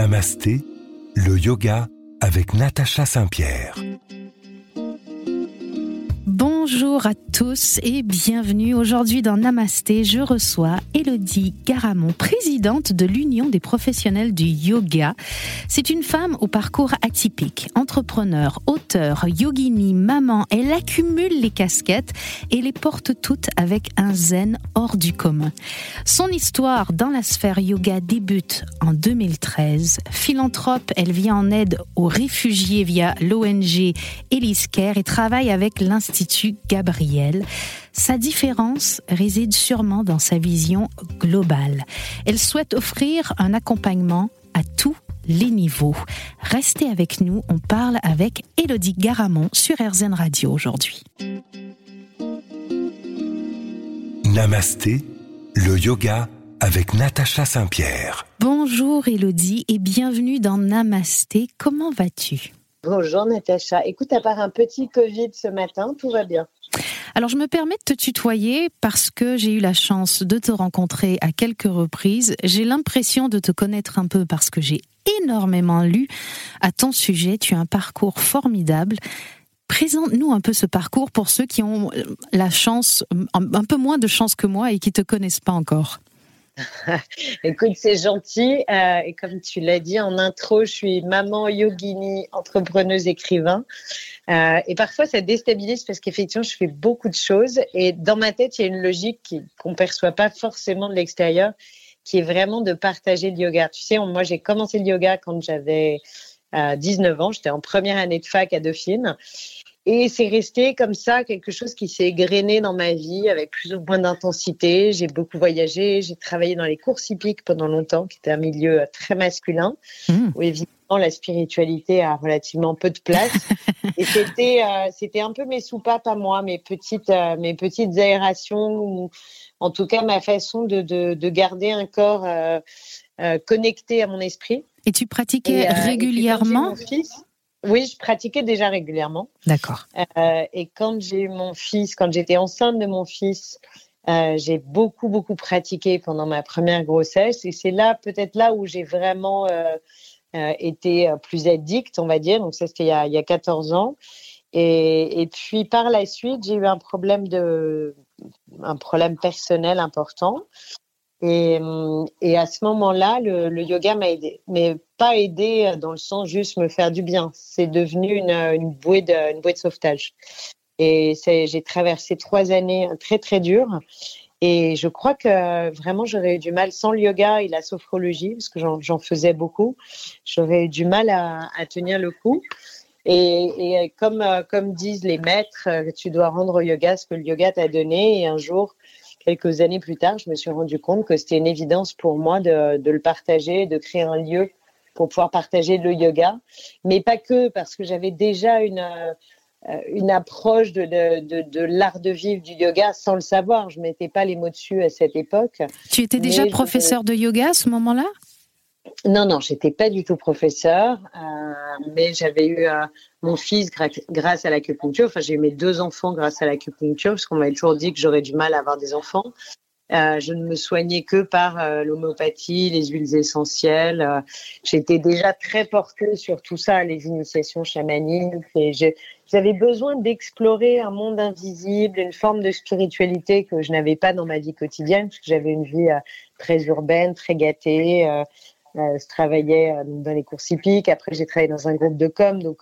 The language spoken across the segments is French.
Namasté, le yoga avec Natacha Saint-Pierre. Bonjour à tous et bienvenue. Aujourd'hui dans Namasté, je reçois Elodie Garamond, présidente de l'Union des professionnels du yoga. C'est une femme au parcours atypique, entrepreneur, auteur, yogini, maman. Elle accumule les casquettes et les porte toutes avec un zen hors du commun. Son histoire dans la sphère yoga débute en 2013. Philanthrope, elle vient en aide aux réfugiés via l'ONG Elise Care et travaille avec l'Institut Gabriel. Sa différence réside sûrement dans sa vision globale. Elle souhaite offrir un accompagnement à tous les niveaux. Restez avec nous, on parle avec Elodie Garamond sur RZN Radio aujourd'hui. Namasté, le yoga avec Natacha Saint-Pierre. Bonjour Elodie et bienvenue dans Namasté. Comment vas-tu? Bonjour Natacha. Écoute, à part un petit Covid ce matin, tout va bien. Alors je me permets de te tutoyer parce que j'ai eu la chance de te rencontrer à quelques reprises. J'ai l'impression de te connaître un peu parce que j'ai énormément lu à ton sujet. Tu as un parcours formidable. Présente-nous un peu ce parcours pour ceux qui ont la chance, un peu moins de chance que moi et qui te connaissent pas encore. Écoute, c'est gentil. Euh, et comme tu l'as dit en intro, je suis maman yogini, entrepreneuse, écrivain. Euh, et parfois, ça déstabilise parce qu'effectivement, je fais beaucoup de choses. Et dans ma tête, il y a une logique qu'on ne perçoit pas forcément de l'extérieur, qui est vraiment de partager le yoga. Tu sais, moi, j'ai commencé le yoga quand j'avais 19 euh, ans. J'étais en première année de fac à Dauphine. Et c'est resté comme ça, quelque chose qui s'est égrené dans ma vie avec plus ou moins d'intensité. J'ai beaucoup voyagé, j'ai travaillé dans les courses hippiques pendant longtemps, qui était un milieu très masculin, mmh. où évidemment la spiritualité a relativement peu de place. Et c'était, euh, c'était un peu mes soupapes à moi, mes petites, euh, mes petites aérations, ou en tout cas ma façon de, de, de garder un corps euh, connecté à mon esprit. Et tu pratiquais régulièrement oui, je pratiquais déjà régulièrement. D'accord. Euh, et quand j'ai eu mon fils, quand j'étais enceinte de mon fils, euh, j'ai beaucoup, beaucoup pratiqué pendant ma première grossesse. Et c'est là, peut-être là où j'ai vraiment euh, été plus addict, on va dire. Donc, ça, c'était il, il, y a 14 ans. Et, et puis, par la suite, j'ai eu un problème de, un problème personnel important. Et, hum, et, à ce moment-là, le, le yoga m'a aidé, mais pas aidé dans le sens juste me faire du bien. C'est devenu une, une, bouée de, une bouée de sauvetage. Et j'ai traversé trois années très très dures. Et je crois que vraiment j'aurais eu du mal sans le yoga et la sophrologie, parce que j'en faisais beaucoup. J'aurais eu du mal à, à tenir le coup. Et, et comme, comme disent les maîtres, tu dois rendre au yoga ce que le yoga t'a donné. Et un jour, quelques années plus tard, je me suis rendu compte que c'était une évidence pour moi de, de, le partager, de créer un lieu pour pouvoir partager le yoga, mais pas que, parce que j'avais déjà une, euh, une approche de, de, de l'art de vivre du yoga sans le savoir. Je ne mettais pas les mots dessus à cette époque. Tu étais déjà professeur de yoga à ce moment-là? Non, non, j'étais pas du tout professeur, euh, mais j'avais eu euh, mon fils grâce à l'acupuncture. Enfin, j'ai eu mes deux enfants grâce à l'acupuncture, parce qu'on m'avait toujours dit que j'aurais du mal à avoir des enfants. Euh, je ne me soignais que par l'homéopathie, les huiles essentielles. J'étais déjà très portée sur tout ça, les initiations chamaniques. J'avais besoin d'explorer un monde invisible, une forme de spiritualité que je n'avais pas dans ma vie quotidienne, parce que j'avais une vie très urbaine, très gâtée. Je travaillais dans les courses hippiques. Après, j'ai travaillé dans un groupe de com. Donc,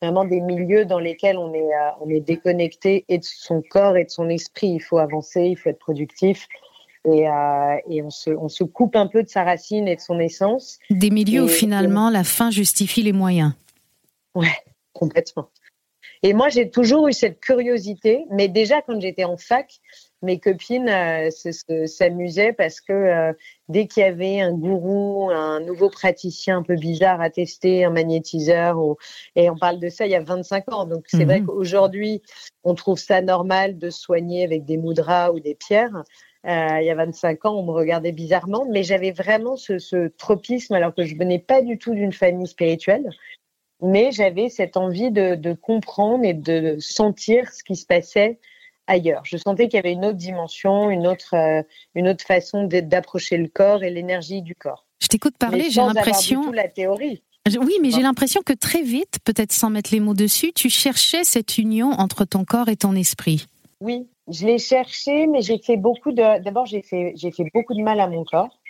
vraiment des milieux dans lesquels on est, on est déconnecté et de son corps et de son esprit. Il faut avancer, il faut être productif. Et, euh, et on, se, on, se, coupe un peu de sa racine et de son essence. Des milieux où finalement la fin justifie les moyens. Ouais, complètement. Et moi, j'ai toujours eu cette curiosité, mais déjà quand j'étais en fac, mes copines euh, s'amusaient parce que euh, dès qu'il y avait un gourou, un nouveau praticien un peu bizarre à tester, un magnétiseur, ou, et on parle de ça il y a 25 ans. Donc c'est vrai mhm. qu'aujourd'hui, on trouve ça normal de soigner avec des moudras ou des pierres. Euh, il y a 25 ans, on me regardait bizarrement, mais j'avais vraiment ce, ce tropisme alors que je venais pas du tout d'une famille spirituelle mais j'avais cette envie de, de, comprendre et de sentir ce qui se passait ailleurs. Je sentais qu'il y avait une autre dimension, une autre, euh, une autre façon d'approcher le corps et l'énergie du corps. Je t'écoute parler, j'ai l'impression. la théorie. Oui, mais j'ai l'impression que très vite, peut-être sans mettre les mots dessus, tu cherchais cette union entre ton corps et ton esprit. Oui, je l'ai cherché, mais j'ai fait beaucoup de. D'abord, j'ai fait, j'ai fait beaucoup de mal à mon corps.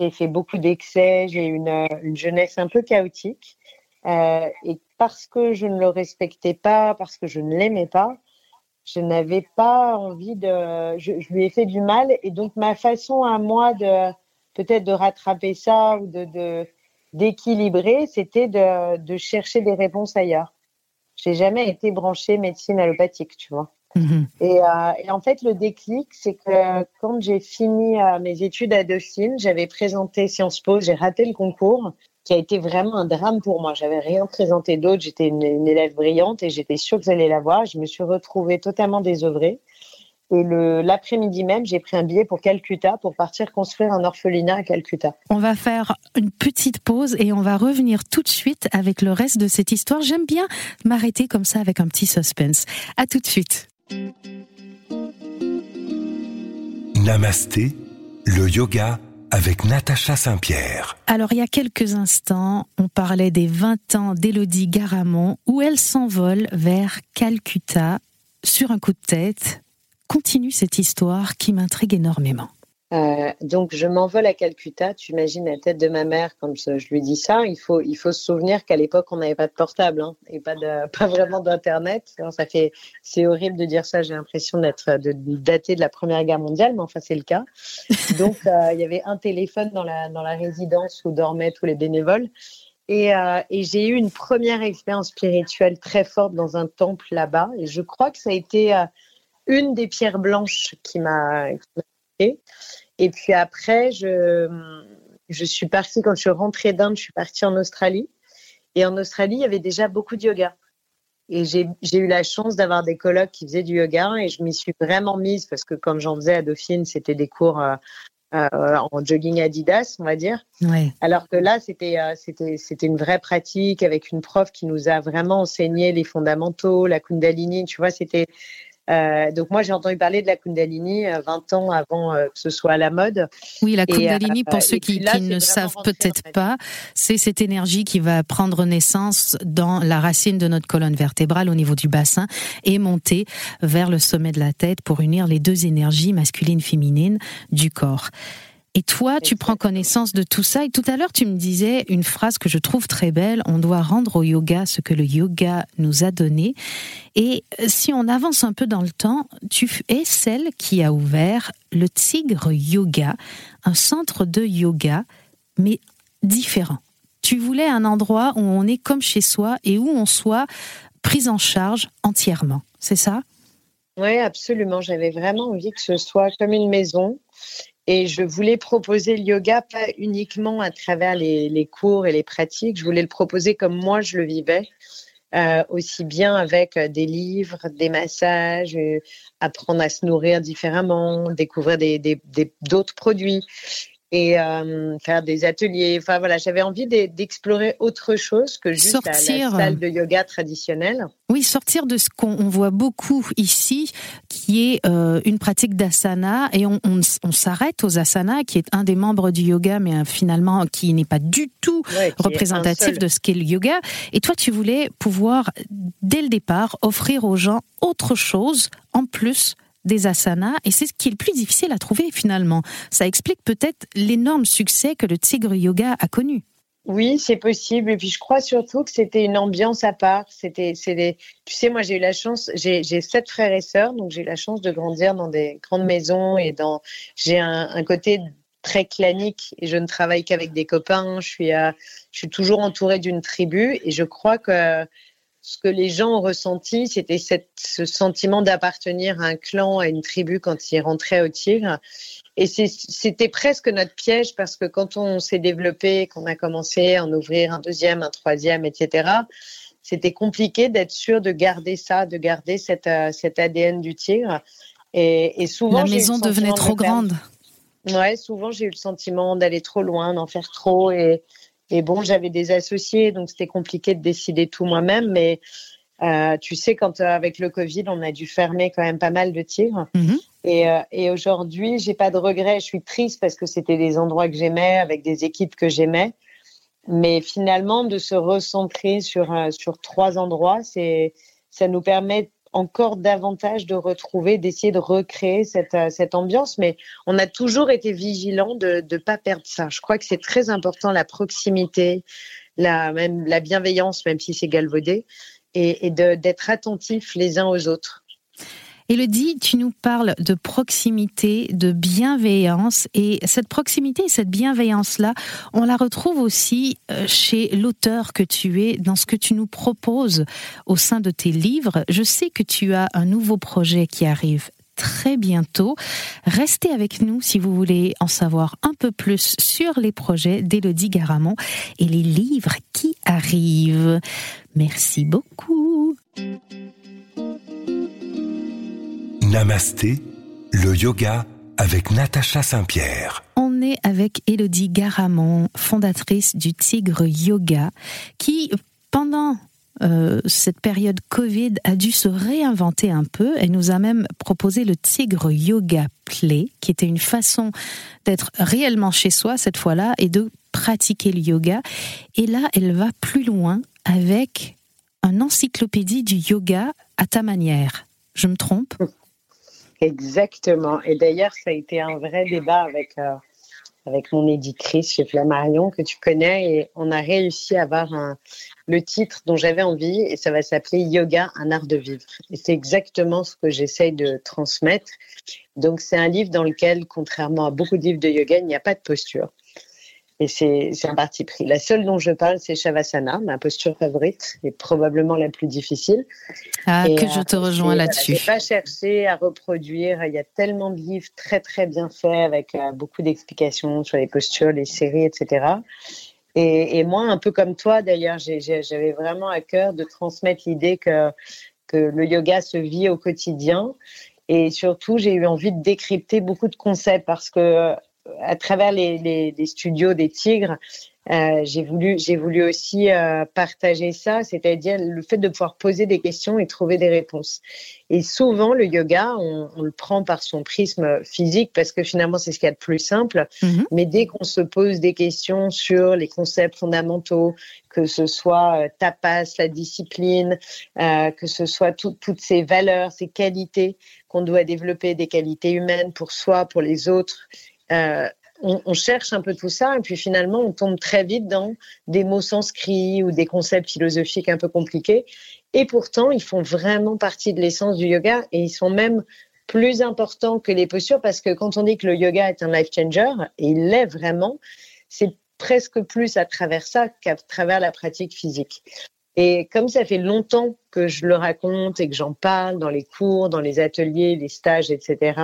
J'ai fait beaucoup d'excès. J'ai une, une jeunesse un peu chaotique. Euh, et parce que je ne le respectais pas, parce que je ne l'aimais pas, je n'avais pas envie de. Je, je, lui ai fait du mal. Et donc, ma façon à moi de peut-être de rattraper ça ou de, d'équilibrer, c'était de, de, chercher des réponses ailleurs. J'ai jamais été branchée médecine allopathique, tu vois. Mhm. Et, euh, et, en fait, le déclic, c'est que quand j'ai fini euh, mes études à Dauphine, j'avais présenté Sciences Po, j'ai raté le concours, qui a été vraiment un drame pour moi. J'avais rien présenté d'autre, j'étais une, une, élève brillante et j'étais sûre que j'allais l'avoir. Je me suis retrouvée totalement désœuvrée. Et l'après-midi même, j'ai pris un billet pour Calcutta pour partir construire un orphelinat à Calcutta. On va faire une petite pause et on va revenir tout de suite avec le reste de cette histoire. J'aime bien m'arrêter comme ça avec un petit suspense. À tout de suite. Namasté, le yoga avec Natacha Saint-Pierre. Alors, il y a quelques instants, on parlait des 20 ans d'Élodie Garamond où elle s'envole vers Calcutta sur un coup de tête continue cette histoire qui m'intrigue énormément. Euh, donc, je m'envole à Calcutta. Tu imagines la tête de ma mère quand je, lui dis ça. Il faut, il faut se souvenir qu'à l'époque, on n'avait pas de portable hein, et pas, de, pas vraiment d'internet. Ça fait, c'est horrible de dire ça. J'ai l'impression d'être de, daté de la Première Guerre mondiale, mais enfin c'est le cas. Donc, euh, il y avait un téléphone dans la dans la résidence où dormaient tous les bénévoles. Et, euh, et j'ai eu une première expérience spirituelle très forte dans un temple là-bas. Et je crois que ça a été une des pierres blanches qui m'a Et puis après, je, je suis partie, quand je suis rentrée d'Inde, je suis partie en Australie. Et en Australie, il y avait déjà beaucoup de yoga. Et j'ai eu la chance d'avoir des colocs qui faisaient du yoga et je m'y suis vraiment mise parce que quand j'en faisais à Dauphine, c'était des cours euh, euh, en jogging Adidas, on va dire. Ouais. Alors que là, c'était euh, c'était une vraie pratique avec une prof qui nous a vraiment enseigné les fondamentaux, la Kundalini. Tu vois, c'était euh, donc moi j'ai entendu parler de la Kundalini 20 euh, ans avant euh, que ce soit à la mode. Oui, la Kundalini, pour ceux qui, ne savent peut-être pas, c'est cette énergie qui va prendre naissance dans la racine de notre colonne vertébrale au niveau du bassin et monter vers le sommet de la tête pour unir les deux énergies masculines-féminines du corps. Et toi, tu prends connaissance de tout ça. Et tout à l'heure, tu me disais une phrase que je trouve très belle. On doit rendre au yoga ce que le yoga nous a donné. Et euh, si on avance un peu dans le temps, tu es celle qui a ouvert le Tigre Yoga, un centre de yoga, mais différent. Tu voulais un endroit où on est comme chez soi et où on soit prise en charge entièrement. C'est ça? Oui, absolument. J'avais vraiment envie que ce soit comme une maison et je voulais proposer le yoga pas uniquement à travers les, cours et les pratiques, je voulais le proposer comme moi je le vivais, euh, aussi bien avec euh, des livres, des massages, euh, apprendre à se nourrir différemment, découvrir d'autres produits et euh, faire des ateliers. Enfin voilà, j'avais envie d'explorer autre chose que juste sortir, la, salle de yoga traditionnelle. Oui, sortir de ce qu'on voit beaucoup ici, qui est euh, une pratique d'asana, et on, on, on s'arrête aux asanas, qui est un des membres du yoga, mais euh, finalement qui n'est pas du tout représentatif de ce qu'est le yoga. Et toi, tu voulais pouvoir, dès le départ, offrir aux gens autre chose en plus des asanas et c'est ce qui est le plus difficile à trouver finalement. Ça explique peut-être l'énorme succès que le Tigre Yoga a connu. Oui, c'est possible. Et puis je crois surtout que c'était une ambiance à part. C'était, c'est tu sais, moi j'ai eu la chance, j'ai, sept frères et sœurs, donc j'ai eu la chance de grandir dans des grandes maisons et dans, j'ai un, côté très clanique et je ne travaille qu'avec des copains. Je suis, je suis toujours entourée d'une tribu et je crois que ce que les gens ont ressenti, c'était ce sentiment d'appartenir à un clan, à une tribu quand ils rentraient au Tigre. Et c'était presque notre piège parce que quand on s'est développé, qu'on a commencé à en ouvrir un deuxième, un troisième, etc., c'était compliqué d'être sûr de garder ça, de garder euh, cet ADN du Tigre. Et, et souvent, la maison devenait trop grande. Ouais, souvent j'ai eu le sentiment d'aller trop loin, d'en faire trop et et bon, j'avais des associés, donc c'était compliqué de décider tout moi-même. Mais euh, tu sais, quand euh, avec le Covid, on a dû fermer quand même pas mal de tigres. Mhm. Et, euh, et aujourd'hui, j'ai pas de regrets. Je suis triste parce que c'était des endroits que j'aimais, avec des équipes que j'aimais. Mais finalement, de se recentrer sur, euh, sur trois endroits, c'est, ça nous permet encore davantage de retrouver, d'essayer de recréer cette, euh, cette ambiance. Mais on a toujours été vigilant de ne pas perdre ça. Je crois que c'est très important, la proximité, la, même, la bienveillance, même si c'est galvaudé, et, et d'être attentifs les uns aux autres. Elodie, tu nous parles de proximité, de bienveillance, et cette proximité et cette bienveillance-là, on la retrouve aussi euh, chez l'auteur que tu es, dans ce que tu nous proposes au sein de tes livres. Je sais que tu as un nouveau projet qui arrive très bientôt. Restez avec nous si vous voulez en savoir un peu plus sur les projets d'Elodie Garamond et les livres qui arrivent. Merci beaucoup. Namasté, le yoga avec Natacha Saint-Pierre. On est avec Elodie Garamond, fondatrice du Tigre Yoga, qui pendant euh, cette période Covid a dû se réinventer un peu. Elle nous a même proposé le Tigre Yoga Play, qui était une façon d'être réellement chez soi cette fois-là et de pratiquer le yoga. Et là, elle va plus loin avec un encyclopédie du yoga à ta manière. Je me trompe? Exactement. Et d'ailleurs, ça a été un vrai débat avec, euh, avec mon éditrice chez Flammarion, que tu connais, et on a réussi à avoir un, le titre dont j'avais envie, et ça va s'appeler Yoga, un art de vivre. Et c'est exactement ce que j'essaye de transmettre. Donc, c'est un livre dans lequel, contrairement à beaucoup de livres de yoga, il n'y a pas de posture. Et c'est un parti pris. La seule dont je parle, c'est Shavasana, ma posture favorite et probablement la plus difficile. Ah, que je te rejoins là-dessus. Je n'ai pas cherché à reproduire. Il y a tellement de livres très, très bien faits avec euh, beaucoup d'explications sur les postures, les séries, etc. Et, et, moi, un peu comme toi, d'ailleurs, j'avais vraiment à cœur de transmettre l'idée que, que le yoga se vit au quotidien. Et surtout, j'ai eu envie de décrypter beaucoup de concepts parce que à travers les, studios des Tigres, euh, j'ai voulu, j'ai voulu aussi euh, partager ça, c'est-à-dire le fait de pouvoir poser des questions et trouver des réponses. Et souvent, le yoga, on, le prend par son prisme physique parce que finalement, c'est ce qu'il y a de plus simple. Mm-hmm. Mais dès qu'on se pose des questions sur les concepts fondamentaux, que ce soit euh, tapas, la discipline, que ce soit toutes ces valeurs, ces qualités qu'on doit développer, des qualités humaines pour soi, pour les autres, euh, on, cherche un peu tout ça et puis finalement on tombe très vite dans des mots sanscrits ou des concepts philosophiques un peu compliqués. Et pourtant, ils font vraiment partie de l'essence du yoga et ils sont même plus importants que les postures parce que quand on dit que le yoga est un life changer, et il l'est vraiment, c'est presque plus à travers ça qu'à travers la pratique physique. Et comme ça fait longtemps que je le raconte et que j'en parle dans les cours, dans les ateliers, les stages, etc.,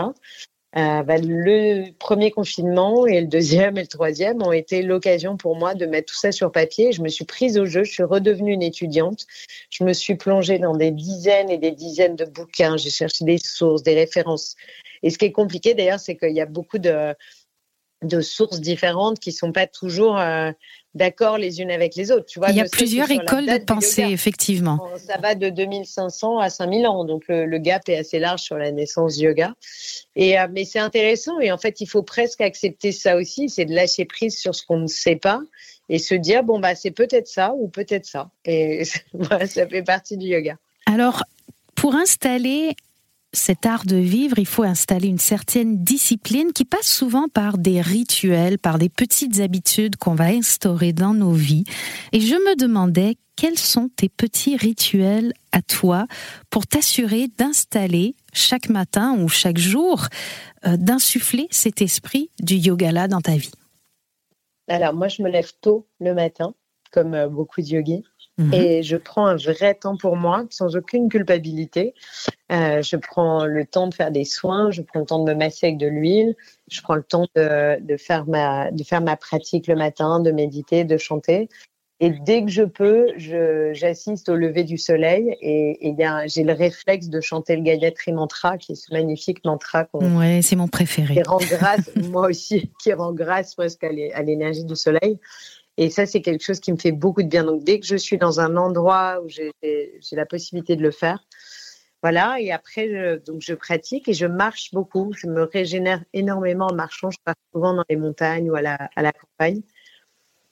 euh, bah, le premier confinement et le deuxième et le troisième ont été l'occasion pour moi de mettre tout ça sur papier. Je me suis prise au jeu, je suis redevenue une étudiante. Je me suis plongée dans des dizaines et des dizaines de bouquins. J'ai cherché des sources, des références. Et ce qui est compliqué d'ailleurs, c'est qu'il y a beaucoup de, de sources différentes qui sont pas toujours euh, d'accord les unes avec les autres. Tu vois, Il y a plusieurs écoles de pensée, effectivement. Ça va de 2500 à 5000 ans, donc le, gap est assez large sur la naissance du yoga. Et euh, mais c'est intéressant et en fait, il faut presque accepter ça aussi, c'est de lâcher prise sur ce qu'on ne sait pas et se dire bon bah c'est peut-être ça ou peut-être ça. Et ça fait partie du yoga. Alors, pour installer cet art de vivre, il faut installer une certaine discipline qui passe souvent par des rituels, par des petites habitudes qu'on va instaurer dans nos vies. Et je me demandais quels sont tes petits rituels à toi pour t'assurer d'installer chaque matin ou chaque jour, euh, d'insuffler cet esprit du yoga là dans ta vie? Alors moi, je me lève tôt le matin, comme euh, beaucoup de yogis. Mhm. Et je prends un vrai temps pour moi, sans aucune culpabilité. Euh, je prends le temps de faire des soins, je prends le temps de me masser avec de l'huile, je prends le temps de, de, faire ma, de faire ma pratique le matin, de méditer, de chanter. Et dès que je peux, j'assiste au lever du soleil et, et j'ai le réflexe de chanter le Gayatri Mantra, qui est ce magnifique mantra. Ouais, c'est mon préféré. Qui rend grâce, moi aussi, qui rend grâce presque à l'énergie du soleil. Et ça, c'est quelque chose qui me fait beaucoup de bien. Donc, dès que je suis dans un endroit où j'ai la possibilité de le faire, voilà, et après, je, donc je pratique et je marche beaucoup. Je me régénère énormément en marchant. Je pars souvent dans les montagnes ou à la, campagne.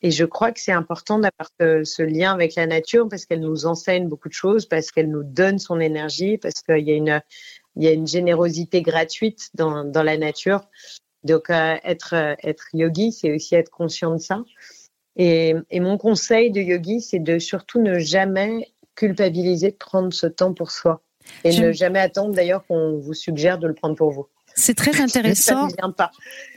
Et je crois que c'est important d'avoir ce, lien avec la nature parce qu'elle nous enseigne beaucoup de choses, parce qu'elle nous donne son énergie, parce qu'il y a une, générosité gratuite dans, la nature. Donc, euh, être, être yogi, c'est aussi être conscient de ça. Et, et mon conseil de yogi, c'est de surtout ne jamais culpabiliser de prendre ce temps pour soi. Et ne jamais attendre d'ailleurs qu'on vous suggère de le prendre pour vous. C'est très intéressant. pas.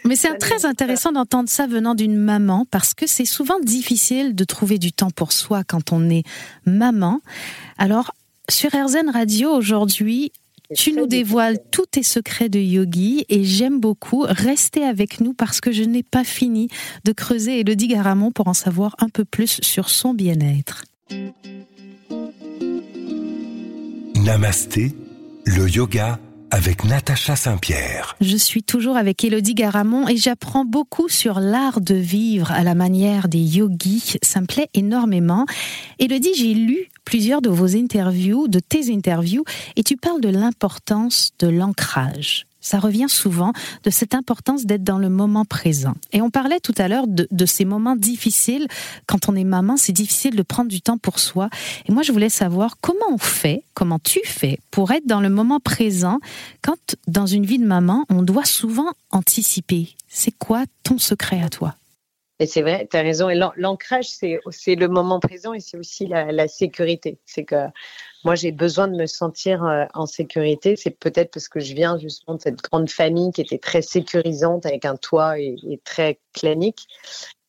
Mais c'est très intéressant d'entendre ça venant d'une maman parce que c'est souvent difficile de trouver du temps pour soi quand on est maman. Alors, sur RZN Radio aujourd'hui, tu nous dévoiles tous tes secrets de yogi et j'aime beaucoup. Restez avec nous parce que je n'ai pas fini de creuser Elodie Garamond pour en savoir un peu plus sur son bien-être. Namasté, le yoga avec Natacha Saint-Pierre. Je suis toujours avec Elodie Garamond et j'apprends beaucoup sur l'art de vivre à la manière des yogis. Ça me plaît énormément. Elodie, j'ai lu plusieurs de vos interviews, de tes interviews, et tu parles de l'importance de l'ancrage. Ça revient souvent de cette importance d'être dans le moment présent. Et on parlait tout à l'heure de, ces moments difficiles. Quand on est maman, c'est difficile de prendre du temps pour soi. Et moi, je voulais savoir comment on fait, comment tu fais pour être dans le moment présent quand, dans une vie de maman, on doit souvent anticiper. C'est quoi ton secret à toi? Et c'est vrai, tu as raison. Et l'ancrage, c'est le moment présent et c'est aussi la, sécurité. C'est que moi, j'ai besoin de me sentir euh, en sécurité. C'est peut-être parce que je viens justement de cette grande famille qui était très sécurisante avec un toit et, très clanique.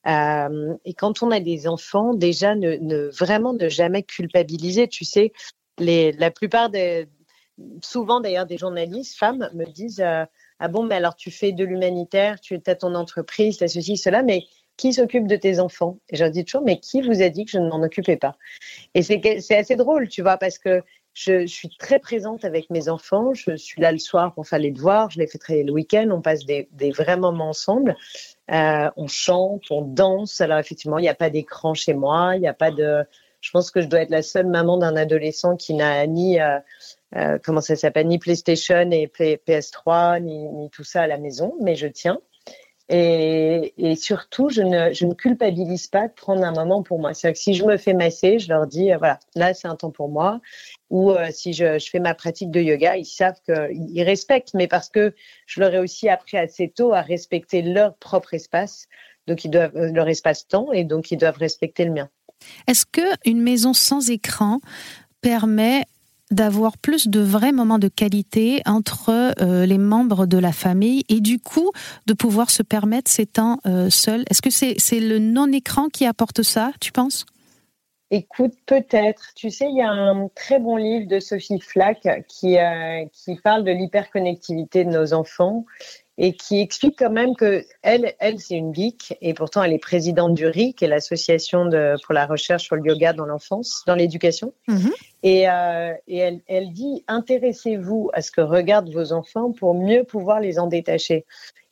Euh, et quand on a des enfants, déjà, ne, vraiment ne jamais culpabiliser. Tu sais, la plupart des, souvent d'ailleurs, des journalistes femmes me disent euh, Ah bon, mais alors tu fais de l'humanitaire, tu as ton entreprise, tu ceci, cela, mais qui s'occupe de tes enfants Et je dis toujours, mais qui vous a dit que je ne m'en occupais pas? Et c'est assez drôle, tu vois, parce que je, suis très présente avec mes enfants. Je suis là le soir pour faire les devoirs. Je les fais très le week-end. On passe des, vrais moments ensemble. Euh, on chante, on danse. Alors effectivement, il n'y a pas d'écran chez moi. Il n'y a pas de. Je pense que je dois être la seule maman d'un adolescent qui n'a ni euh, euh, comment ça s'appelle? Ni PlayStation et PS3 ni, ni tout ça à la maison, mais je tiens. Et, surtout, je ne, je ne, culpabilise pas de prendre un moment pour moi. C'est-à-dire que si je me fais masser, je leur dis, euh, voilà, là, c'est un temps pour moi. Ou euh, si je, je, fais ma pratique de yoga, ils savent qu'ils respectent, mais parce que je leur ai aussi appris assez tôt à respecter leur propre espace. Donc, ils doivent, euh, leur espace-temps, et donc, ils doivent respecter le mien. Est-ce qu'une maison sans écran permet d'avoir plus de vrais moments de qualité entre euh, les membres de la famille et du coup de pouvoir se permettre ces temps euh, seuls. Est-ce que c'est le non-écran qui apporte ça, tu penses? Écoute, peut-être. Tu sais, il y a un très bon livre de Sophie Flack qui, euh, qui parle de l'hyperconnectivité de nos enfants et qui explique quand même que elle, elle c'est une geek et pourtant elle est présidente du RI, qui est l'association pour la recherche sur le yoga dans l'enfance, dans l'éducation. Mhm. Et, euh, et elle, elle dit intéressez-vous à ce que regardent vos enfants pour mieux pouvoir les en détacher.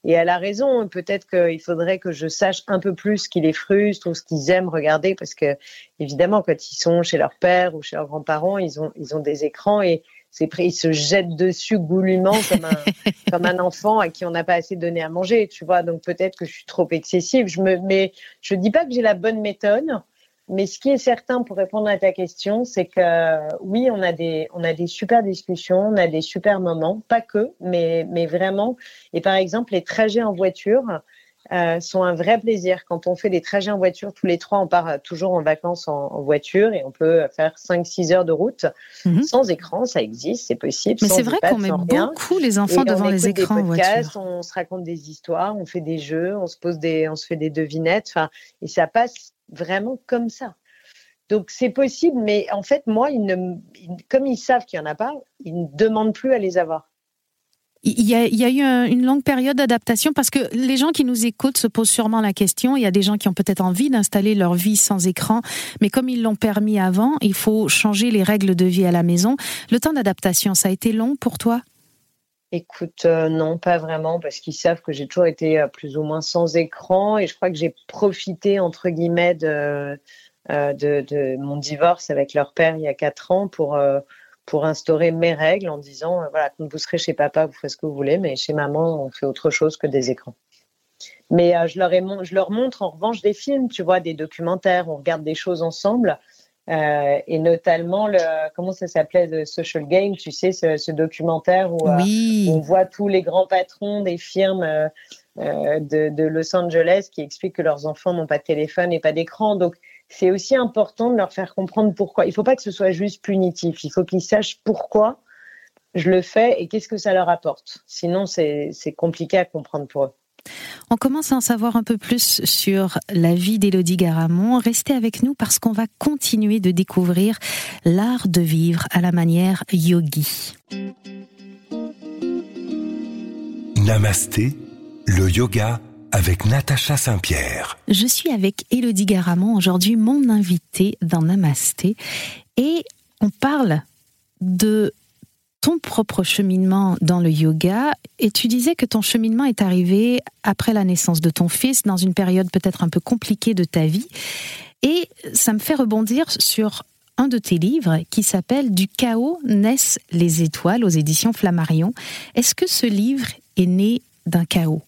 Et elle a raison. Peut-être qu'il faudrait que je sache un peu plus ce qui les frustre ou ce qu'ils aiment regarder, parce que évidemment, quand ils sont chez leur père ou chez leurs grands-parents, ils ont, ils ont des écrans et ils se jettent dessus goulûment comme un, comme un enfant à qui on n'a pas assez donné à manger, tu vois. Donc peut-être que je suis trop excessive. Je me, mais je dis pas que j'ai la bonne méthode. Mais ce qui est certain pour répondre à ta question, c'est que oui, on a des, on a des super discussions, on a des super moments, pas que, mais, mais vraiment. Et par exemple, les trajets en voiture euh, sont un vrai plaisir. Quand on fait des trajets en voiture, tous les trois, on part euh, toujours en vacances en, voiture et on peut faire 5-6 heures de route mhm. sans écran, ça existe, c'est possible. Mais c'est vrai qu'on met beaucoup les enfants devant les écrans en voiture. On se raconte des histoires, on fait des jeux, on se pose des, on se fait des devinettes, enfin, et ça passe vraiment comme ça. Donc c'est possible, mais en fait, moi, ils ne, comme ils savent qu'il n'y en a pas, ils ne demandent plus à les avoir. Il y, a, il y a, eu une longue période d'adaptation parce que les gens qui nous écoutent se posent sûrement la question. Il y a des gens qui ont peut-être envie d'installer leur vie sans écran, mais comme ils l'ont permis avant, il faut changer les règles de vie à la maison. Le temps d'adaptation, ça a été long pour toi? Écoute, euh, non, pas vraiment, parce qu'ils savent que j'ai toujours été euh, plus ou moins sans écran et je crois que j'ai profité, entre guillemets, de, euh, mon divorce avec leur père il y a quatre ans pour, instaurer mes règles en disant voilà, quand vous serez chez papa, vous ferez ce que vous voulez, mais chez maman, on fait autre chose que des écrans. Mais je, leur je leur montre en revanche des films, tu vois, des documentaires, on regarde des choses ensemble. Euh, et notamment le comment ça s'appelait The Social Game, tu sais, ce, documentaire où on voit tous les grands patrons des firmes euh, de, de, Los Angeles qui expliquent que leurs enfants n'ont pas de téléphone et pas d'écran. Donc c'est aussi important de leur faire comprendre pourquoi. Il ne faut pas que ce soit juste punitif. Il faut qu'ils sachent pourquoi je le fais et qu'est-ce que ça leur apporte. Sinon, c'est compliqué à comprendre pour eux. On commence à en savoir un peu plus sur la vie d'Élodie Garamond. Restez avec nous parce qu'on va continuer de découvrir l'art de vivre à la manière yogi. Namasté, le yoga avec Natacha Saint-Pierre. Je suis avec Élodie Garamond, aujourd'hui mon invitée dans Namasté, et on parle de ton propre cheminement dans le yoga, et tu disais que ton cheminement est arrivé après la naissance de ton fils, dans une période peut-être un peu compliquée de ta vie, et ça me fait rebondir sur un de tes livres qui s'appelle Du chaos naissent les étoiles aux éditions Flammarion. Est-ce que ce livre est né d'un chaos?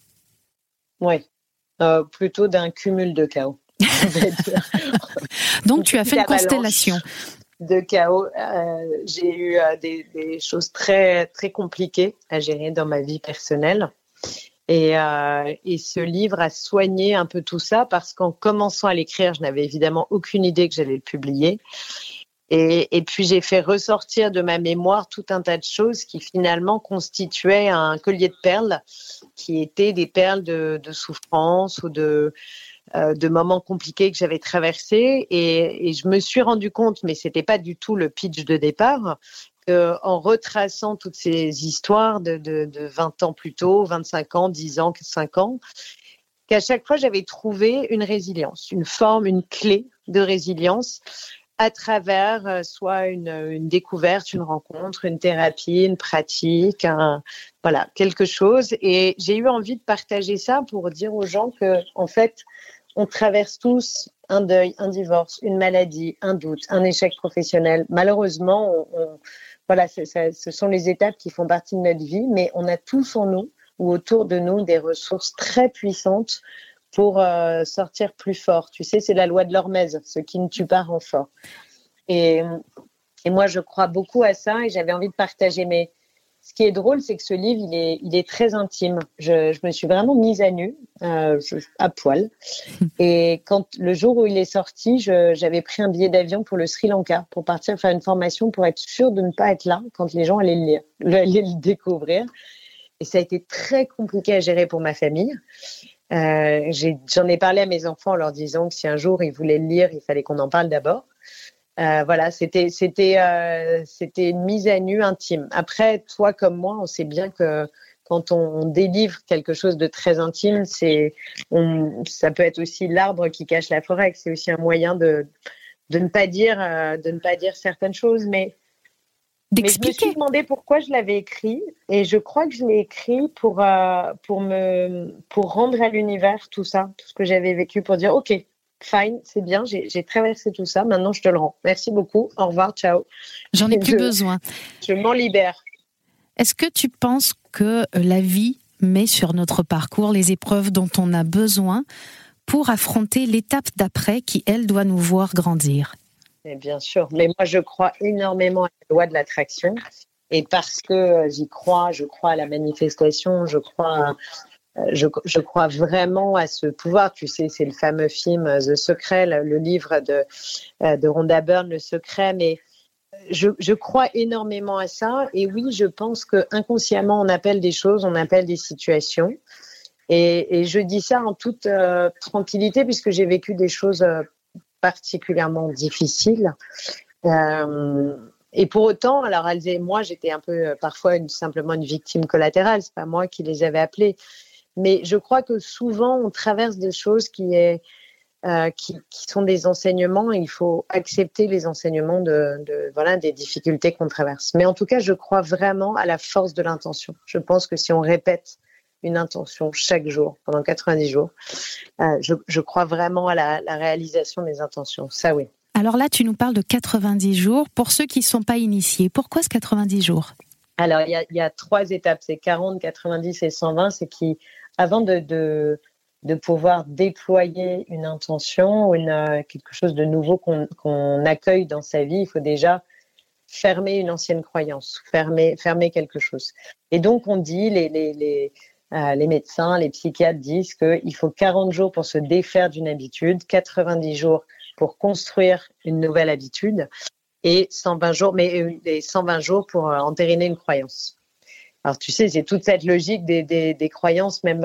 Oui, euh, plutôt d'un cumul de chaos. Donc tu as fait une constellation de chaos. Euh, j'ai eu euh, des, choses très très compliquées à gérer dans ma vie personnelle. Et, et, ce livre a soigné un peu tout ça parce qu'en commençant à l'écrire, je n'avais évidemment aucune idée que j'allais le publier. Et, puis j'ai fait ressortir de ma mémoire tout un tas de choses qui finalement constituaient un collier de perles, qui étaient des perles de, souffrance ou de, euh, de moments compliqués que j'avais traversés. Et, je me suis rendu compte, mais c'était pas du tout le pitch de départ, qu'en retraçant toutes ces histoires de 20 ans plus tôt, 25 ans, 10 ans, 5 ans, qu'à chaque fois j'avais trouvé une résilience, une forme, une clé de résilience à travers euh, soit une, découverte, une rencontre, une thérapie, une pratique, voilà, quelque chose. Et j'ai eu envie de partager ça pour dire aux gens que, en fait, on traverse tous un deuil, un divorce, une maladie, un doute, un échec professionnel. Malheureusement, voilà, ce sont les étapes qui font partie de notre vie, mais on a tous en nous ou autour de nous des ressources très puissantes pour euh, sortir plus fort. Tu sais, c'est la loi de l'hormèse, ce qui ne tue pas rend fort. Et, moi, je crois beaucoup à ça et j'avais envie de partager. Mais ce qui est drôle, c'est que ce livre, il est, il est très intime. Je, je me suis vraiment mise à nu, euh, à poil. Et quand le jour où il est sorti, j'avais pris un billet d'avion pour le Sri Lanka pour partir faire une formation pour être sûre de ne pas être là quand les gens allaient le lire, allaient le découvrir. Et ça a été très compliqué à gérer pour ma famille. Euh, J'en ai, parlé à mes enfants en leur disant que si un jour ils voulaient le lire, il fallait qu'on en parle d'abord. Euh, voilà, c'était c'était euh, c'était une mise à nu intime. Après, toi comme moi, on sait bien que quand on, délivre quelque chose de très intime, c'est ça peut être aussi l'arbre qui cache la forêt. C'est aussi un moyen de de ne pas dire euh, de ne pas dire certaines choses, mais mais je me suis demandé pourquoi je l'avais écrit et je crois que je l'ai écrit pour, euh, pour, me, pour rendre à l'univers tout ça, tout ce que j'avais vécu, pour dire OK, fine, c'est bien, j'ai traversé tout ça, maintenant je te le rends. Merci beaucoup, au revoir, ciao. J'en ai plus besoin. Je m'en libère. Est-ce que tu penses que la vie met sur notre parcours les épreuves dont on a besoin pour affronter l'étape d'après qui, elle, doit nous voir grandir? Bien sûr, mais moi je crois énormément à la loi de l'attraction et parce que j'y crois, je crois à la manifestation, je crois, euh, je, crois vraiment à ce pouvoir. Tu sais, c'est le fameux film euh, The Secret, le, livre de, euh, de Rhonda Byrne, Le Secret, mais je, crois énormément à ça. Et oui, je pense que inconsciemment, on appelle des choses, on appelle des situations. Et, je dis ça en toute tranquillité puisque j'ai vécu des choses particulièrement difficile. Euh, et pour autant, alors elles et moi, j'étais un peu parfois simplement une victime collatérale. C'est pas moi qui les avais appelées, mais je crois que souvent on traverse des choses qui est euh, qui, qui, sont des enseignements. Et il faut accepter les enseignements de, de voilà des difficultés qu'on traverse. Mais en tout cas, je crois vraiment à la force de l'intention. Je pense que si on répète une intention chaque jour, pendant 90 jours. Euh, je, crois vraiment à la, réalisation des intentions. Ça, oui. Alors là, tu nous parles de 90 jours. Pour ceux qui ne sont pas initiés, pourquoi ce 90 jours? Alors, il y, a trois étapes, c'est 40, 90 et 120. C'est qui, avant de, de, pouvoir déployer une intention ou une, quelque chose de nouveau qu'on accueille dans sa vie, il faut déjà fermer une ancienne croyance, fermer, fermer quelque chose. Et donc, on dit, les, les, les, euh, les médecins, les psychiatres disent qu'il faut 40 jours pour se défaire d'une habitude, 90 jours pour construire une nouvelle habitude et 120 jours, mais 120 euh, jours pour euh, entériner une croyance. Alors, tu sais, c'est toute cette logique des, des, croyances, même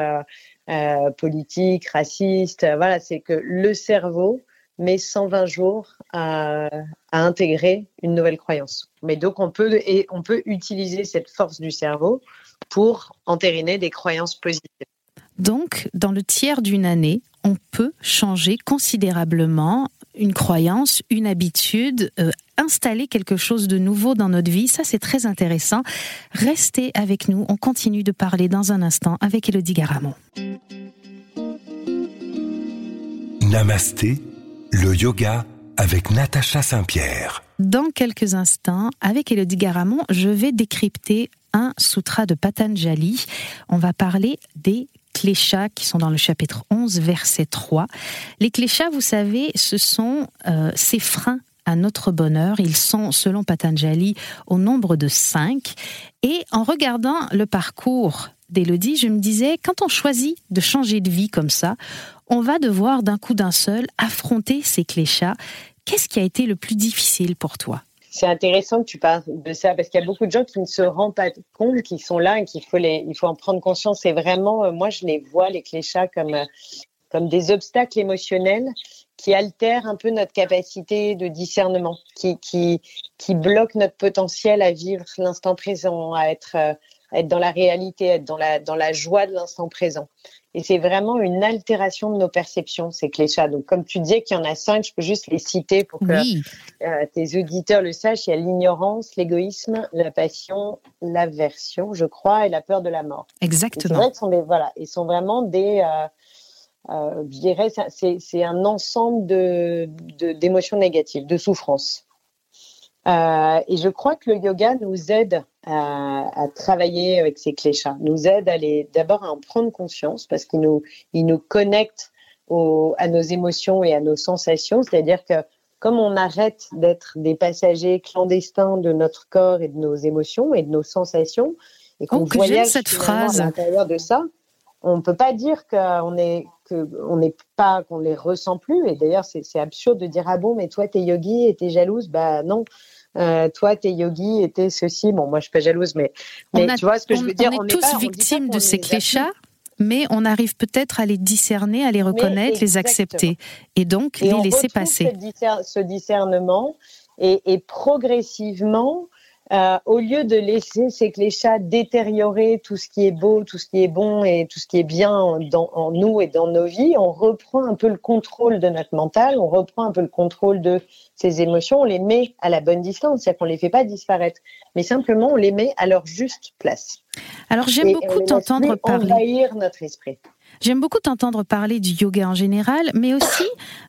euh, politiques, racistes. voilà, c'est que le cerveau met 120 jours à, à, intégrer une nouvelle croyance. Mais donc, on peut, et on peut utiliser cette force du cerveau pour entériner des croyances positives. Donc, dans le tiers d'une année, on peut changer considérablement une croyance, une habitude, euh, installer quelque chose de nouveau dans notre vie. Ça, c'est très intéressant. Restez avec nous. On continue de parler dans un instant avec Elodie Garamond. Namasté, le yoga avec Natacha Saint-Pierre. Dans quelques instants, avec Elodie Garamond, je vais décrypter un sutra de Patanjali. On va parler des cléchas qui sont dans le chapitre 11, verset 3. Les cléchas, vous savez, ce sont euh, ces freins à notre bonheur. Ils sont, selon Patanjali, au nombre de cinq. Et en regardant le parcours d'Élodie, je me disais, quand on choisit de changer de vie comme ça, on va devoir d'un coup d'un seul affronter ces cléchats. Qu'est-ce qui a été le plus difficile pour toi? C'est intéressant que tu parles de ça parce qu'il y a beaucoup de gens qui ne se rendent pas compte qu'ils sont là et qu'il faut les, il faut en prendre conscience. Et vraiment, euh, moi, je les vois les cléchats comme euh, comme des obstacles émotionnels qui altèrent un peu notre capacité de discernement, qui qui qui bloquent notre potentiel à vivre l'instant présent, à être euh, être dans la réalité, être dans la dans la joie de l'instant présent. Et c'est vraiment une altération de nos perceptions, ces cléchats. Donc, comme tu disais qu'il y en a cinq, je peux juste les citer pour que euh, tes auditeurs le sachent. Il y a l'ignorance, l'égoïsme, la passion, l'aversion, je crois, et la peur de la mort. Exactement. Vrai sont des, voilà, ils sont vraiment des, euh, euh, je dirais, c'est un ensemble de d'émotions négatives, de souffrances. Euh, et je crois que le yoga nous aide à, à travailler avec ces cléchats, nous aide à les d'abord à en prendre conscience parce qu'il nous, il nous connecte au, à nos émotions et à nos sensations. C'est-à-dire que comme on arrête d'être des passagers clandestins de notre corps et de nos émotions et de nos sensations, et qu'on voyage cette phrase. à l'intérieur de ça, on ne peut pas dire qu'on est qu'on n'est pas qu'on les ressent plus et d'ailleurs c'est absurde de dire ah bon mais toi t'es yogi et t'es jalouse bah non euh, toi, t'es yogi et t'es ceci. Bon, moi, je suis pas jalouse, mais, mais tu vois ce que je veux dire? On est tous victimes de ces clichés mais on arrive peut-être à les discerner, à les reconnaître, les accepter, et donc les laisser passer. Ce discernement, et, et progressivement, euh, au lieu de laisser ces cléchats détériorer tout ce qui est beau, tout ce qui est bon et tout ce qui est bien dans, en nous et dans nos vies, on reprend un peu le contrôle de notre mental, on reprend un peu le contrôle de ces émotions, on les met à la bonne distance, c'est-à-dire qu'on les fait pas disparaître, mais simplement on les met à leur juste place. Alors j'aime beaucoup t'entendre parler. Envahir notre esprit. J'aime beaucoup t'entendre parler du yoga en général, mais aussi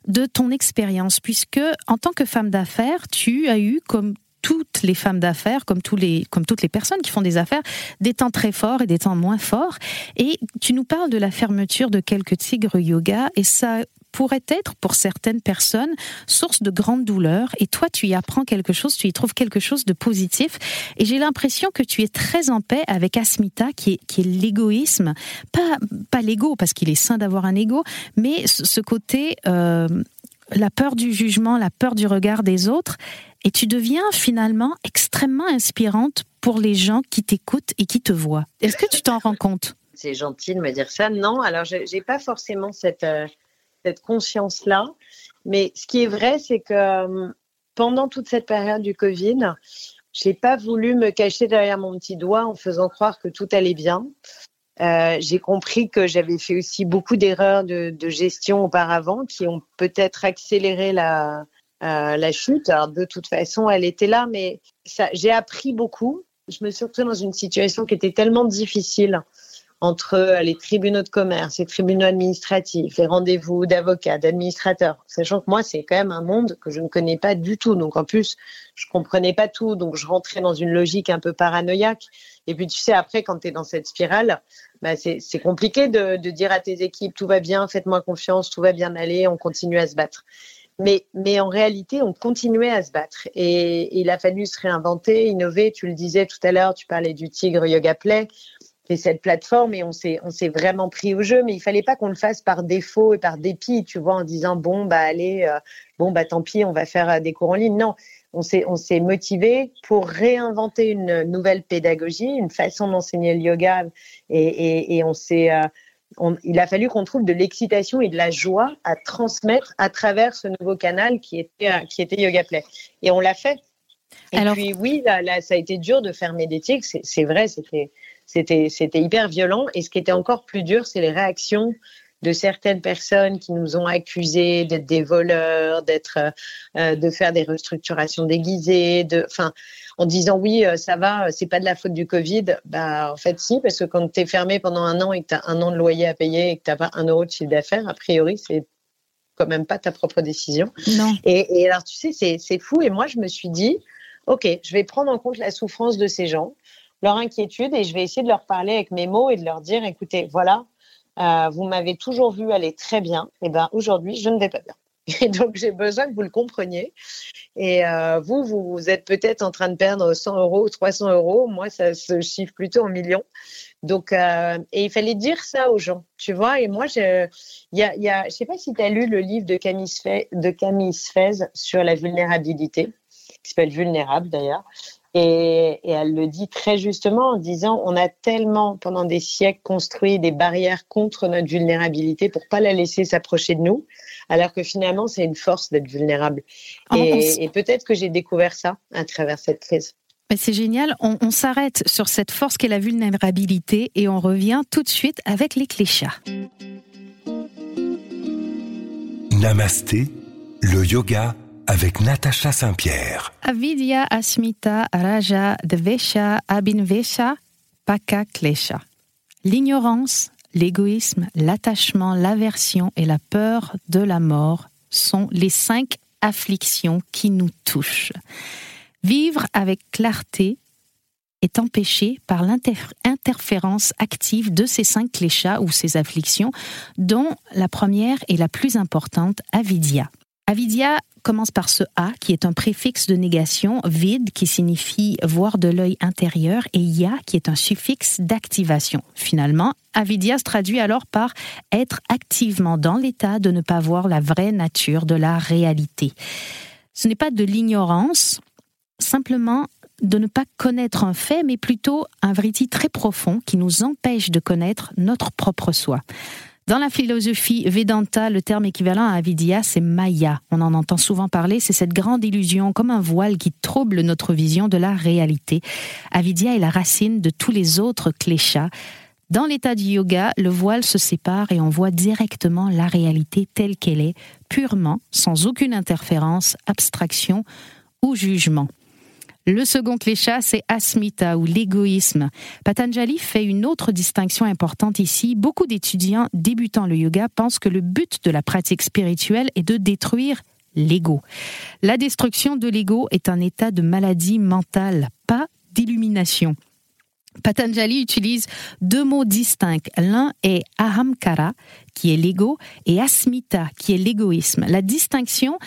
de ton expérience, puisque en tant que femme d'affaires, tu as eu, comme toutes les femmes d'affaires, comme, toutes les personnes qui font des affaires, des temps très forts et des temps moins forts. Et tu nous parles de la fermeture de quelques tigres yoga et ça pourrait être pour certaines personnes source de grande douleur et toi tu y apprends quelque chose, tu y trouves quelque chose de positif. Et j'ai l'impression que tu es très en paix avec Asmita qui est, qui est l'égoïsme, pas, pas l'ego parce qu'il est sain d'avoir un ego, mais ce côté euh, la peur du jugement, la peur du regard des autres et tu deviens finalement extrêmement inspirante pour les gens qui t'écoutent et qui te voient. Est-ce que tu t'en rends compte? C'est gentil de me dire ça. Non, alors je n'ai pas forcément cette, euh, cette conscience-là. Mais ce qui est vrai, c'est que euh, pendant toute cette période du Covid, j'ai pas voulu me cacher derrière mon petit doigt en faisant croire que tout allait bien. Euh, j'ai compris que j'avais fait aussi beaucoup d'erreurs de, de, gestion auparavant qui ont peut-être accéléré la, euh, la chute. Alors, de toute façon, elle était là, mais j'ai appris beaucoup. Je me suis retrouvée dans une situation qui était tellement difficile entre les tribunaux de commerce, les tribunaux administratifs, les rendez-vous d'avocats, d'administrateurs, sachant que moi, c'est quand même un monde que je ne connais pas du tout. Donc, en plus, je comprenais pas tout. Donc, je rentrais dans une logique un peu paranoïaque. Et puis, tu sais, après, quand tu es dans cette spirale, bah, c'est compliqué de dire à tes équipes, tout va bien, faites-moi confiance, tout va bien aller, on continue à se battre. Mais, mais en réalité, on continuait à se battre. Et, il a fallu se réinventer, innover. Tu le disais tout à l'heure, tu parlais du Tigre Yoga Play. C'est cette plateforme et on s'est, vraiment pris au jeu. Mais il fallait pas qu'on le fasse par défaut et par dépit, tu vois, en disant bon, bah allez, euh, bon, bah tant pis, on va faire euh, des cours en ligne. Non, on s'est, on s'est motivé pour réinventer une nouvelle pédagogie, une façon d'enseigner le yoga. Et, et, et on s'est. Euh, il a fallu qu'on trouve de l'excitation et de la joie à transmettre à travers ce nouveau canal qui était, euh, qui était Yoga Play. Et on l'a fait. Et puis oui, là, ça a été dur de fermer des tics, c'est vrai, c'était c'était hyper violent. Et ce qui était encore plus dur, c'est les réactions de certaines personnes qui nous ont accusés d'être des voleurs, d'être, euh, de faire des restructurations déguisées, de, enfin, en disant oui, euh, ça va, c'est pas de la faute du Covid. Bah, en fait, si, parce que quand tu es fermé pendant un an et que tu as un an de loyer à payer et que tu n'as pas un euro de chiffre d'affaires, a priori, c'est quand même pas ta propre décision. Non. Et, et alors, tu sais, c'est fou. Et moi, je me suis dit, OK, je vais prendre en compte la souffrance de ces gens, leur inquiétude, et je vais essayer de leur parler avec mes mots et de leur dire, écoutez, voilà, euh, vous m'avez toujours vu aller très bien. Et ben aujourd'hui, je ne vais pas bien. Et donc, j'ai besoin que vous le compreniez. Et euh, vous, vous êtes peut-être en train de perdre 100 euros ou 300 euros. Moi, ça se chiffre plutôt en millions. Donc, euh, et il fallait dire ça aux gens, tu vois. Et moi, je, y a, y a, sais pas si tu as lu le livre de Camille, Sfez, de Camille sur la vulnérabilité, qui s'appelle Vulnérable d'ailleurs. Et, elle le dit très justement en disant on a tellement pendant des siècles construit des barrières contre notre vulnérabilité pour pas la laisser s'approcher de nous, alors que finalement c'est une force d'être vulnérable. Ah, et, peut-être que j'ai découvert ça à travers cette crise. C'est génial. On, on s'arrête sur cette force qu'est la vulnérabilité et on revient tout de suite avec les cléchats. Namasté, le yoga avec Natacha Saint-Pierre. Avidya Asmita Raja Dvesha Abinvesha Paka Klesha. L'ignorance, l'égoïsme, l'attachement, l'aversion et la peur de la mort sont les cinq afflictions qui nous touchent. Vivre avec clarté est empêché par l'interférence active de ces cinq cléchats ou ces afflictions, dont la première et la plus importante, avidya. Avidya commence par ce A qui est un préfixe de négation, vide qui signifie voir de l'œil intérieur et ya qui est un suffixe d'activation. Finalement, avidya se traduit alors par être activement dans l'état de ne pas voir la vraie nature de la réalité. Ce n'est pas de l'ignorance, simplement de ne pas connaître un fait, mais plutôt un vritti très profond qui nous empêche de connaître notre propre soi. Dans la philosophie Vedanta, le terme équivalent à avidya, c'est maya. On en entend souvent parler, c'est cette grande illusion comme un voile qui trouble notre vision de la réalité. Avidya est la racine de tous les autres kleshas. Dans l'état du yoga, le voile se sépare et on voit directement la réalité telle qu'elle est, purement, sans aucune interférence, abstraction ou jugement. Le second klesha, c'est asmita ou l'égoïsme. Patanjali fait une autre distinction importante ici. Beaucoup d'étudiants débutant le yoga pensent que le but de la pratique spirituelle est de détruire l'ego. La destruction de l'ego est un état de maladie mentale, pas d'illumination. Patanjali utilise deux mots distincts. L'un est ahamkara, qui est l'ego, et asmita, qui est l'égoïsme. La distinction,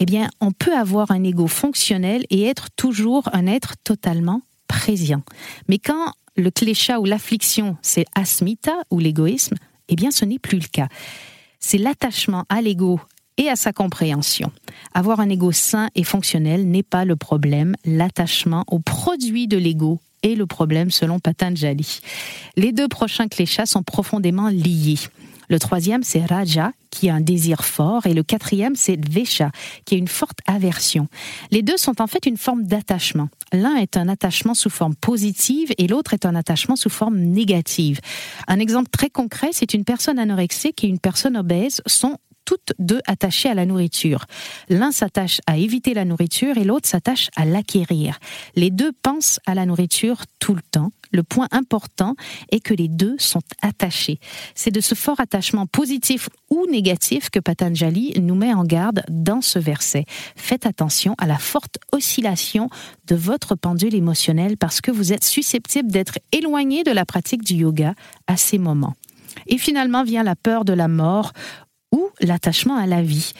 eh bien, on peut avoir un ego fonctionnel et être toujours un être totalement présent. Mais quand le clécha ou l'affliction, c'est asmita ou l'égoïsme, eh bien, ce n'est plus le cas. C'est l'attachement à l'ego et à sa compréhension. Avoir un ego sain et fonctionnel n'est pas le problème, l'attachement au produit de l'ego le problème selon Patanjali. Les deux prochains cléchas sont profondément liés. Le troisième, c'est Raja, qui a un désir fort, et le quatrième, c'est Vesha, qui a une forte aversion. Les deux sont en fait une forme d'attachement. L'un est un attachement sous forme positive et l'autre est un attachement sous forme négative. Un exemple très concret, c'est une personne anorexique et une personne obèse sont toutes deux attachées à la nourriture. L'un s'attache à éviter la nourriture et l'autre s'attache à l'acquérir. Les deux pensent à la nourriture tout le temps. Le point important est que les deux sont attachés. C'est de ce fort attachement positif ou négatif que Patanjali nous met en garde dans ce verset. Faites attention à la forte oscillation de votre pendule émotionnelle parce que vous êtes susceptible d'être éloigné de la pratique du yoga à ces moments. Et finalement vient la peur de la mort l'attachement à la vie.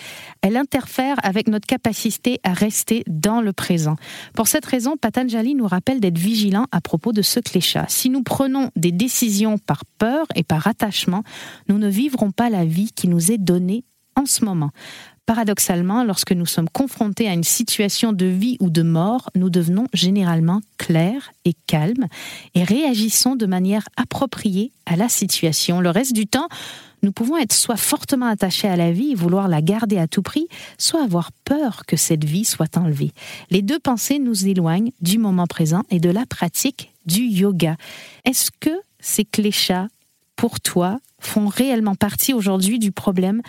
Elle interfère avec notre capacité à rester dans le présent. Pour cette raison, Patanjali nous rappelle d'être vigilant à propos de ce clécha. Si nous prenons des décisions par peur et par attachement, nous ne vivrons pas la vie qui nous est donnée en ce moment. Paradoxalement, lorsque nous sommes confrontés à une situation de vie ou de mort, nous devenons généralement clairs et calmes et réagissons de manière appropriée à la situation. Le reste du temps, nous pouvons être soit fortement attachés à la vie et vouloir la garder à tout prix, soit avoir peur que cette vie soit enlevée. Les deux pensées nous éloignent du moment présent et de la pratique du yoga. Est-ce que ces cléchats, pour toi, font réellement partie aujourd'hui du problème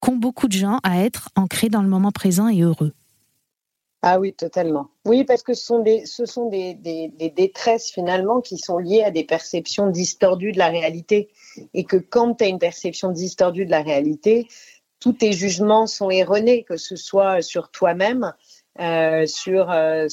qu'ont beaucoup de gens à être ancrés dans le moment présent et heureux? Ah oui, totalement. Oui, parce que ce sont, des, ce sont des, des, détresses finalement qui sont liées à des perceptions distordues de la réalité. Et que quand tu as une perception distordue de la réalité, tous tes jugements sont erronés, que ce soit sur toi-même, euh, sur euh,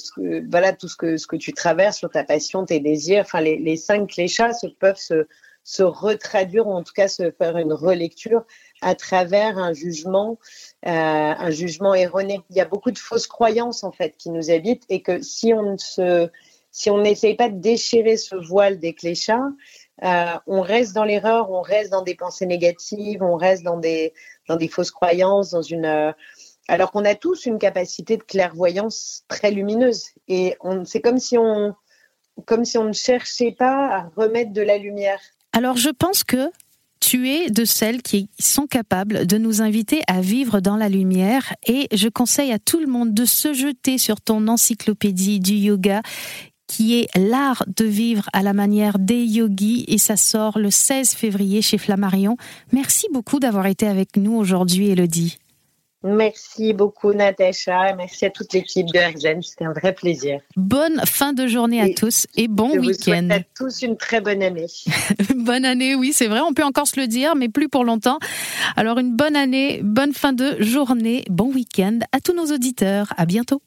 voilà tout ce que, ce que tu traverses, sur ta passion, tes désirs. Enfin, les, les cinq cléchats peuvent se, se retraduire ou en tout cas se faire une relecture à travers un jugement, euh, un jugement erroné. Il y a beaucoup de fausses croyances en fait qui nous habitent et que si on ne se, si on n'essaye pas de déchirer ce voile des cléchats, euh, on reste dans l'erreur, on reste dans des pensées négatives, on reste dans des, dans des fausses croyances, dans une, euh, alors qu'on a tous une capacité de clairvoyance très lumineuse. Et c'est comme si on, comme si on ne cherchait pas à remettre de la lumière. Alors je pense que tu es de celles qui sont capables de nous inviter à vivre dans la lumière et je conseille à tout le monde de se jeter sur ton encyclopédie du yoga qui est l'art de vivre à la manière des yogis et ça sort le 16 février chez Flammarion. Merci beaucoup d'avoir été avec nous aujourd'hui, Elodie. Merci beaucoup, Natacha. Merci à toute l'équipe de RZN. C'était un vrai plaisir. Bonne fin de journée à tous et bon week-end. à tous une très bonne année. bonne année, oui, c'est vrai. On peut encore se le dire, mais plus pour longtemps. Alors, une bonne année, bonne fin de journée, bon week-end à tous nos auditeurs. À bientôt.